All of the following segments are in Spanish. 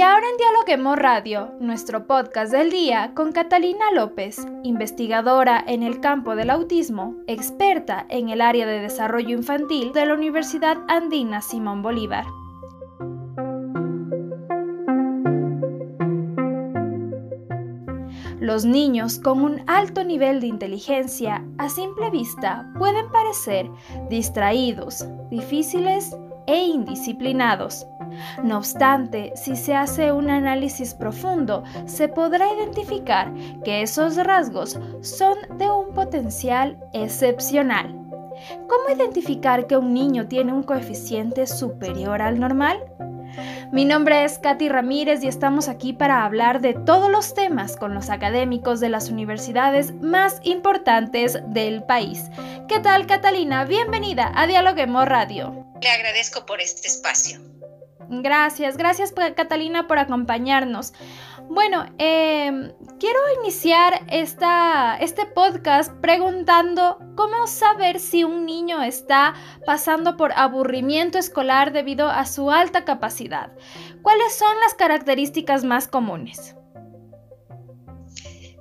Y ahora en Dialoguemos Radio, nuestro podcast del día con Catalina López, investigadora en el campo del autismo, experta en el área de desarrollo infantil de la Universidad Andina Simón Bolívar. Los niños con un alto nivel de inteligencia a simple vista pueden parecer distraídos, difíciles e indisciplinados. No obstante, si se hace un análisis profundo, se podrá identificar que esos rasgos son de un potencial excepcional. ¿Cómo identificar que un niño tiene un coeficiente superior al normal? Mi nombre es Katy Ramírez y estamos aquí para hablar de todos los temas con los académicos de las universidades más importantes del país. ¿Qué tal, Catalina? Bienvenida a Dialoguemos Radio. Le agradezco por este espacio. Gracias, gracias Catalina por acompañarnos. Bueno, em, quiero iniciar esta, este podcast preguntando cómo saber si un niño está pasando por aburrimiento escolar debido a su alta capacidad. ¿Cuáles son las características más comunes?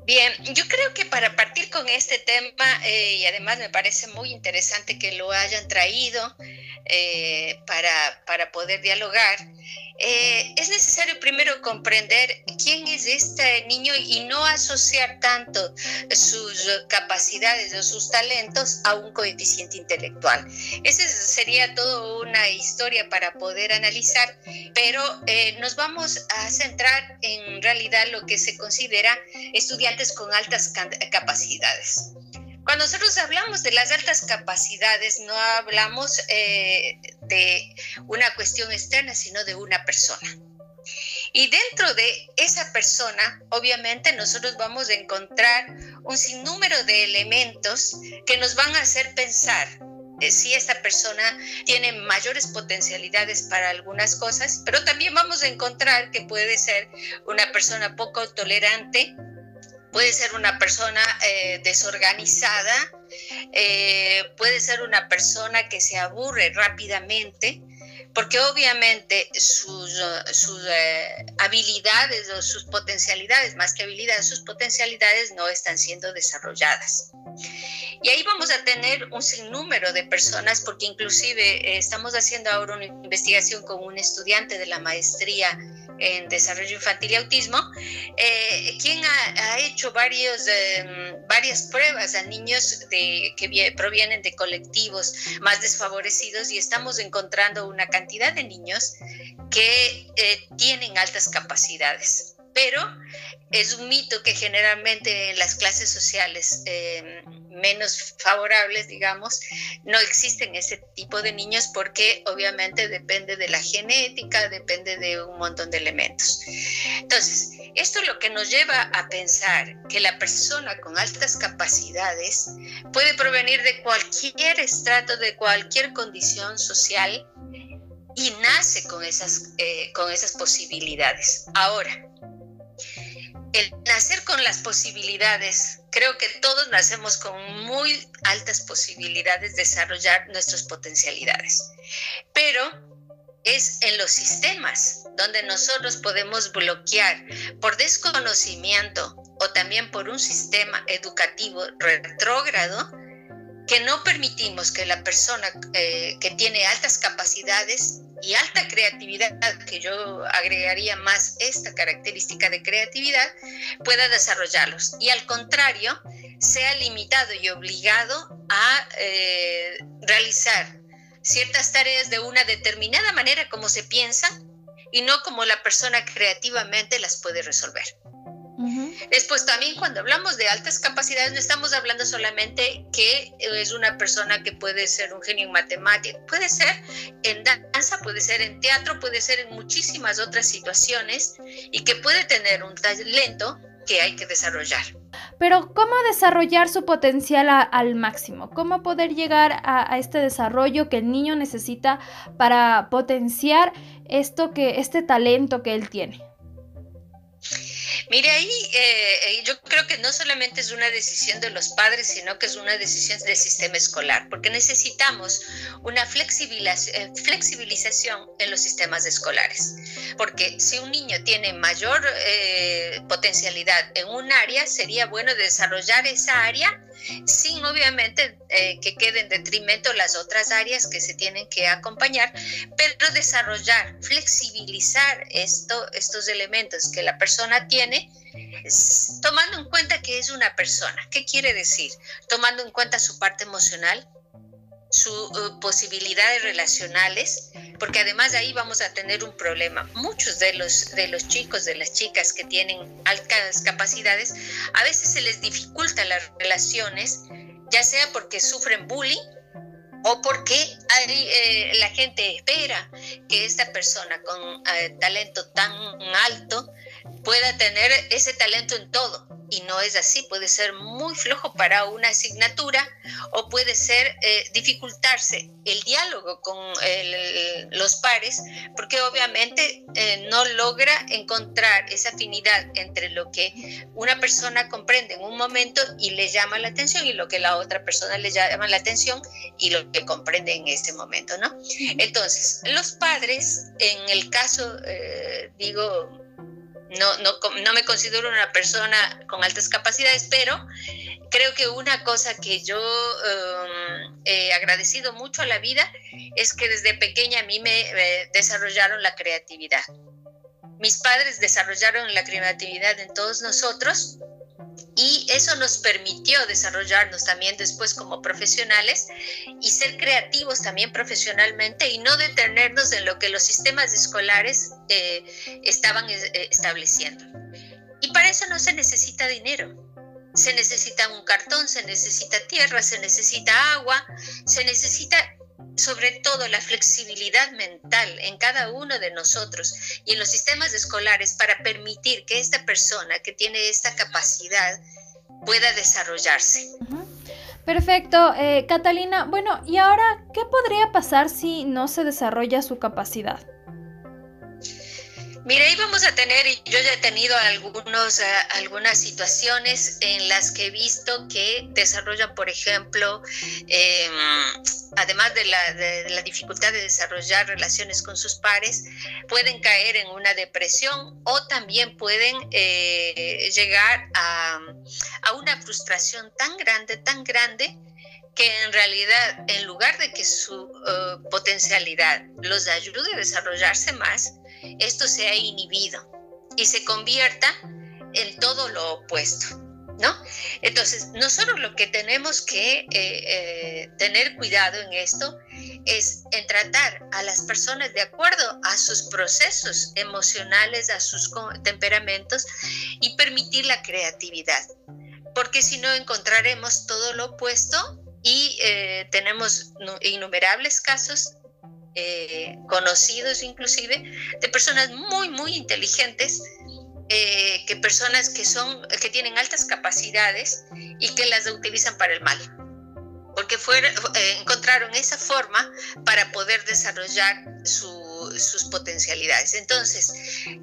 Bien, yo creo que para partir con este tema, eh, y además me parece muy interesante que lo hayan traído eh, para, poder dialogar, eh, es necesario primero comprender quién es este niño y no asociar tanto sus capacidades o sus talentos a un coeficiente intelectual. Esa sería toda una historia para poder analizar, pero eh, nos vamos a centrar en realidad lo que se considera estudiantes con altas capacidades. Cuando nosotros hablamos de las altas capacidades, no hablamos eh, de una cuestión externa, sino de una persona. Y dentro de esa persona, obviamente, nosotros vamos a encontrar un sinnúmero de elementos que nos van a hacer pensar eh, si esta persona tiene mayores potencialidades para algunas cosas, pero también vamos a encontrar que puede ser una persona poco tolerante, puede ser una persona eh, desorganizada, eh, puede ser una persona que se aburre rápidamente, porque obviamente sus, eh, habilidades o sus potencialidades, más que habilidades, sus potencialidades no están siendo desarrolladas. Y ahí vamos a tener un sinnúmero de personas, porque inclusive estamos haciendo ahora una investigación con un estudiante de la maestría en desarrollo infantil y autismo, eh, quien ha, hecho varios, em, varias pruebas a niños de, que provienen de colectivos más desfavorecidos y estamos encontrando una cantidad de niños que eh, tienen altas capacidades. Pero es un mito que generalmente en las clases sociales em, menos favorables, digamos, no existen ese tipo de niños porque obviamente depende de la genética, depende de un montón de elementos. Entonces, esto es lo que nos lleva a pensar que la persona con altas capacidades puede provenir de cualquier estrato, de cualquier condición social y nace con esas, eh, con esas posibilidades. Ahora, el nacer con las posibilidades, creo que todos nacemos con muy altas posibilidades de desarrollar nuestras potencialidades, pero es en los sistemas donde nosotros podemos bloquear por desconocimiento o también por un sistema educativo retrógrado que no permitimos que la persona eh, que tiene altas capacidades y alta creatividad, que yo agregaría más esta característica de creatividad, pueda desarrollarlos. Y al contrario, sea limitado y obligado a eh, realizar ciertas tareas de una determinada manera como se piensa y no como la persona creativamente las puede resolver. Después también cuando hablamos de altas capacidades no estamos hablando solamente que es una persona que puede ser un genio en matemáticas, puede ser en puede ser en teatro, puede ser en muchísimas otras situaciones y que puede tener un talento que hay que desarrollar. Pero ¿cómo desarrollar su potencial al máximo? ¿Cómo poder llegar a, este desarrollo que el niño necesita para potenciar esto que, este talento que él tiene? Mire, ahí eh, yo creo que no solamente es una decisión de los padres, sino que es una decisión del sistema escolar, porque necesitamos una flexibilización en los sistemas escolares. Porque si un niño tiene mayor eh, potencialidad en un área, sería bueno desarrollar esa área sin obviamente eh, que quede en detrimento las otras áreas que se tienen que acompañar, pero desarrollar, flexibilizar esto, estos elementos que la persona tiene, tomando en cuenta que es una persona. ¿Qué quiere decir? Tomando en cuenta su parte emocional, sus uh, posibilidades relacionales, porque además de ahí vamos a tener un problema. Muchos de los, de los chicos, de las chicas que tienen altas capacidades, a veces se les dificulta las relaciones, ya sea porque sufren bullying o porque eh, la gente espera que esta persona con eh, talento tan alto pueda tener ese talento en todo y no es así, puede ser muy flojo para una asignatura o puede ser eh, dificultarse el diálogo con los pares porque obviamente eh, no logra encontrar esa afinidad entre lo que una persona comprende en un momento y le llama la atención y lo que la otra persona le llama la atención y lo que comprende en este momento, ¿no? Entonces, los padres, en el caso, eh, digo, no, no, no me considero una persona con altas capacidades, pero creo que una cosa que yo um, he agradecido mucho a la vida es que desde pequeña a mí me desarrollaron la creatividad. Mis padres desarrollaron la creatividad en todos nosotros y eso nos permitió desarrollarnos también después como profesionales y ser creativos también profesionalmente y no detenernos en lo que los sistemas escolares eh, estaban eh, estableciendo. Y para eso no se necesita dinero. Se necesita un cartón, se necesita tierra, se necesita agua, se necesita sobre todo la flexibilidad mental en cada uno de nosotros y en los sistemas escolares para permitir que esta persona que tiene esta capacidad pueda desarrollarse. Perfecto, eh, Catalina. Bueno, ¿y ahora qué podría pasar si no se desarrolla su capacidad? Mire, ahí vamos a tener, y yo ya he tenido algunos, eh, algunas situaciones en las que he visto que desarrollan, por ejemplo, em, además de la, dificultad de desarrollar relaciones con sus pares, pueden caer en una depresión o también pueden eh, llegar a, una frustración tan grande, tan grande, que en realidad, en lugar de que su eh, potencialidad los ayude a desarrollarse más, esto se ha inhibido y se convierta en todo lo opuesto. ¿No? Entonces, nosotros lo que tenemos que eh, eh, tener cuidado en esto es en tratar a las personas de acuerdo a sus procesos emocionales, a sus temperamentos y permitir la creatividad. Porque si no, encontraremos todo lo opuesto y eh, tenemos innumerables casos eh, conocidos inclusive, de personas muy, muy inteligentes, eh, que personas que, son, que tienen altas capacidades y que las utilizan para el mal. Porque eh, encontraron esa forma para poder desarrollar sus potencialidades. Entonces,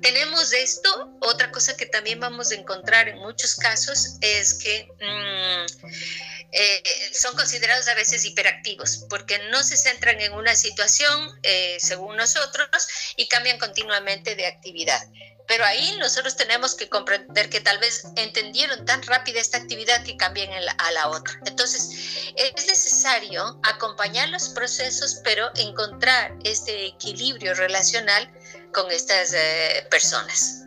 tenemos esto. Otra cosa que también vamos a encontrar en muchos casos es que... Mm, eh, son considerados a veces hiperactivos porque no se centran en una situación, eh, según nosotros, y cambian continuamente de actividad. Pero ahí nosotros tenemos que comprender que tal vez entendieron tan rápida esta actividad que cambian a la otra. Entonces, es necesario acompañar los procesos, pero encontrar este equilibrio relacional con estas eh, personas.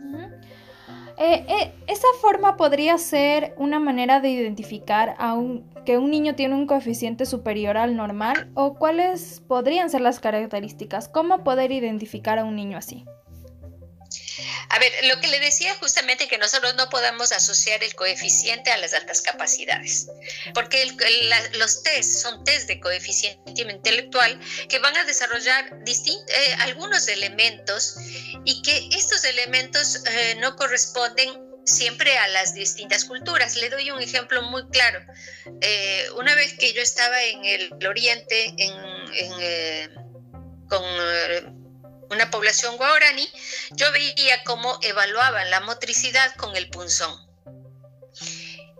Esa forma podría ser una manera de identificar a un, que un niño tiene un coeficiente superior al normal o cuáles podrían ser las características, cómo poder identificar a un niño así. A ver, lo que le decía justamente que nosotros no podemos asociar el coeficiente a las altas capacidades, porque los test son test de coeficiente intelectual que van a desarrollar eh, algunos elementos y que estos elementos eh, no corresponden siempre a las distintas culturas. Le doy un ejemplo muy claro. Eh, una vez que yo estaba en el Oriente, en, con una población guaraní, yo veía cómo evaluaban la motricidad con el punzón.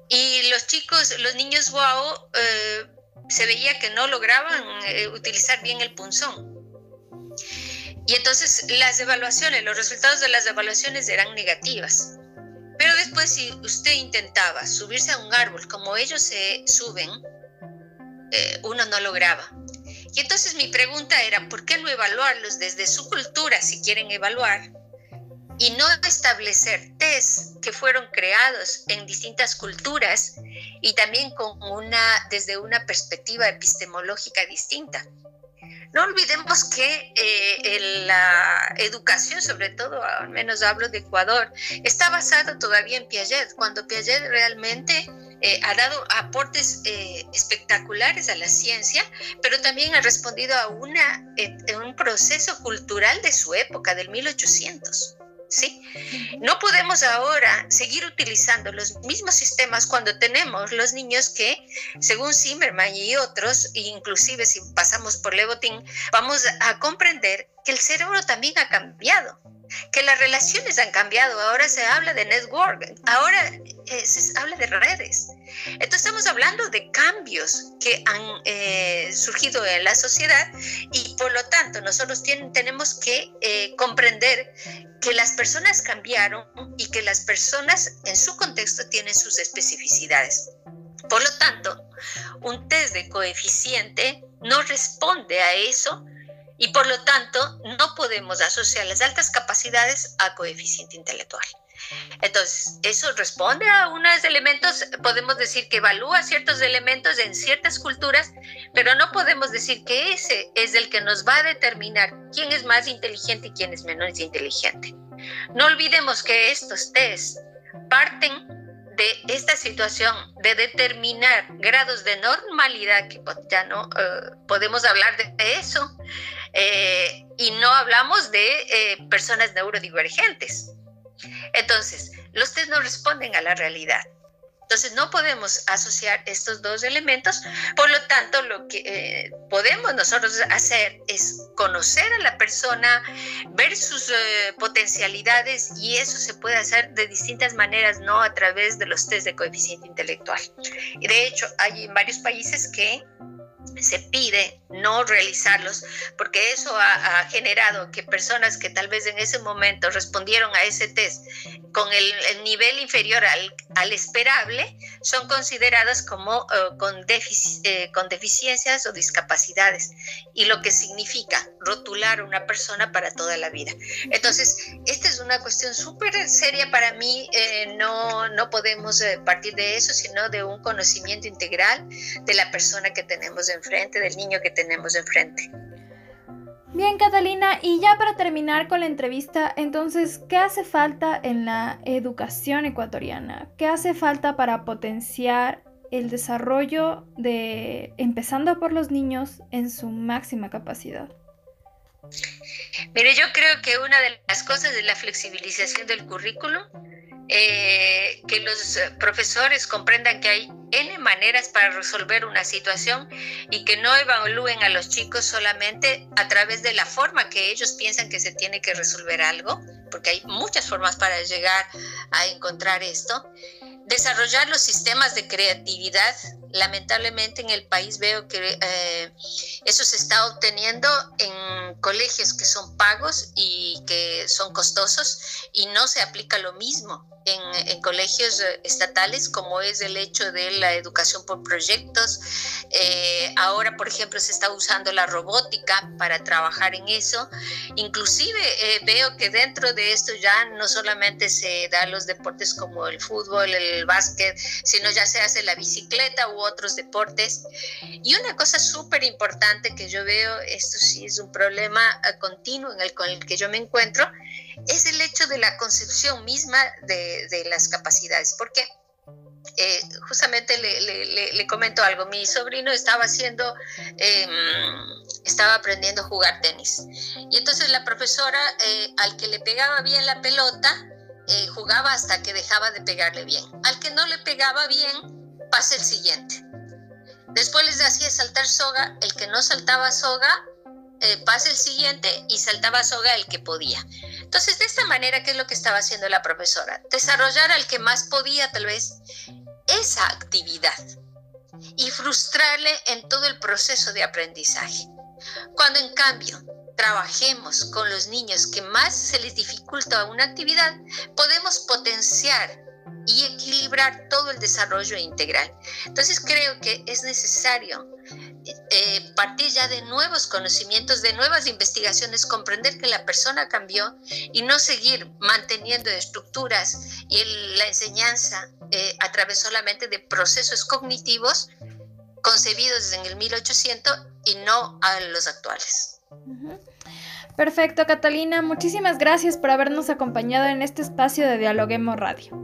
Y los chicos, los niños guau, eh, se veía que no lograban eh, utilizar bien el punzón. Y entonces las evaluaciones, los resultados de las evaluaciones eran negativas. Después si usted intentaba subirse a un árbol como ellos se suben, eh, uno no lograba. Y entonces mi pregunta era, ¿por qué no evaluarlos desde su cultura si quieren evaluar? Y no establecer test que fueron creados en distintas culturas y también con una, desde una perspectiva epistemológica distinta. No olvidemos que eh, la educación, sobre todo, al menos hablo de Ecuador, está basada todavía en Piaget, cuando Piaget realmente eh, ha dado aportes eh, espectaculares a la ciencia, pero también ha respondido a una, un proceso cultural de su época, del 1800. ¿Sí? No podemos ahora seguir utilizando los mismos sistemas cuando tenemos los niños que, según Zimmerman y otros, inclusive si pasamos por Levotin, vamos a comprender que el cerebro también ha cambiado que las relaciones han cambiado, ahora se habla de network, ahora eh, se habla de redes. Entonces estamos hablando de cambios que han eh, surgido en la sociedad y por lo tanto nosotros tenemos que eh, comprender que las personas cambiaron y que las personas en su contexto tienen sus especificidades. Por lo tanto, un test de coeficiente no responde a eso y por lo tanto no podemos asociar las altas capacidades a coeficiente intelectual. Entonces, eso responde a unos elementos, podemos decir que evalúa ciertos elementos en ciertas culturas, pero no podemos decir que ese es el que nos va a determinar quién es más inteligente y quién es menos inteligente. No olvidemos que estos test parten de esta situación de determinar grados de normalidad, que ya no eh, podemos hablar de eso, eh, y no hablamos de eh, personas neurodivergentes. Entonces, los test no responden a la realidad. Entonces no podemos asociar estos dos elementos, por lo tanto lo que eh, podemos nosotros hacer es conocer a la persona, ver sus potencialidades y eso se puede hacer de distintas maneras, no a través de los test de coeficiente intelectual. De hecho hay varios países que se pide no realizarlos porque eso ha, generado que personas que tal vez en ese momento respondieron a ese test con el, nivel inferior al, esperable son consideradas como eh, con, eh, con deficiencias o discapacidades y lo que significa rotular a una persona para toda la vida. Entonces, esta es una cuestión súper seria para mí, eh, no, no podemos partir de eso, sino de un conocimiento integral de la persona que tenemos enfrente, del niño que tenemos enfrente. Bien, Catalina, y ya para terminar con la entrevista, entonces, ¿qué hace falta en la educación ecuatoriana? ¿Qué hace falta para potenciar el desarrollo de, empezando por los niños, en su máxima capacidad? Mire, yo creo que una de las cosas es la flexibilización del currículum, eh, que los profesores comprendan que hay N maneras para resolver una situación y que no evalúen a los chicos solamente a través de la forma que ellos piensan que se tiene que resolver algo, porque hay muchas formas para llegar a encontrar esto. Desarrollar los sistemas de creatividad. Lamentablemente en el país veo que eh, eso se está obteniendo en colegios que son pagos y que son costosos y no se aplica lo mismo en, colegios eh, estatales, como es el hecho de la educación por proyectos. Eh, ahora, por ejemplo, se está usando la robótica para trabajar en eso. Inclusive veo que dentro de esto ya no solamente se dan los deportes como el fútbol, el básquet, sino ya se hace la bicicleta u otros deportes. Y una cosa súper importante que yo veo, esto sí es un problema continuo en el, con el que yo me encuentro, es el hecho de la concepción misma de, las capacidades, porque eh, justamente le, comento algo, mi sobrino estaba haciendo, em, estaba aprendiendo a jugar tenis, y entonces la profesora eh, al que le pegaba bien la pelota, eh, jugaba hasta que dejaba de pegarle bien, al que no le pegaba bien, pasa el siguiente. Después les hacía saltar soga, el que no saltaba soga, eh, pase el siguiente y saltaba soga el que podía. Entonces, de esta manera, ¿qué es lo que estaba haciendo la profesora? Desarrollar al que más podía, tal vez, esa actividad y frustrarle en todo el proceso de aprendizaje. Cuando en cambio trabajemos con los niños que más se les dificulta una actividad, podemos potenciar y equilibrar todo el desarrollo integral. Entonces creo que es necesario eh, partir ya de nuevos conocimientos, de nuevas investigaciones, comprender que la persona cambió y no seguir manteniendo estructuras y la enseñanza eh, a través solamente de procesos cognitivos concebidos en el 1800 y no a los actuales. Perfecto, Catalina. Muchísimas gracias por habernos acompañado en este espacio de Dialoguemos Radio.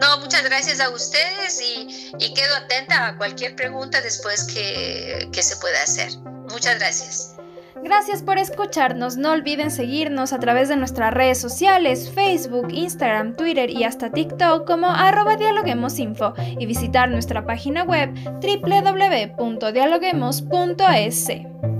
No, muchas gracias a ustedes y, quedo atenta a cualquier pregunta después que, que se pueda hacer. Muchas gracias. Gracias por escucharnos. No olviden seguirnos a través de nuestras redes sociales, Facebook, Instagram, Twitter y hasta TikTok como arroba dialoguemosinfo y visitar nuestra página web www.dialoguemos.es.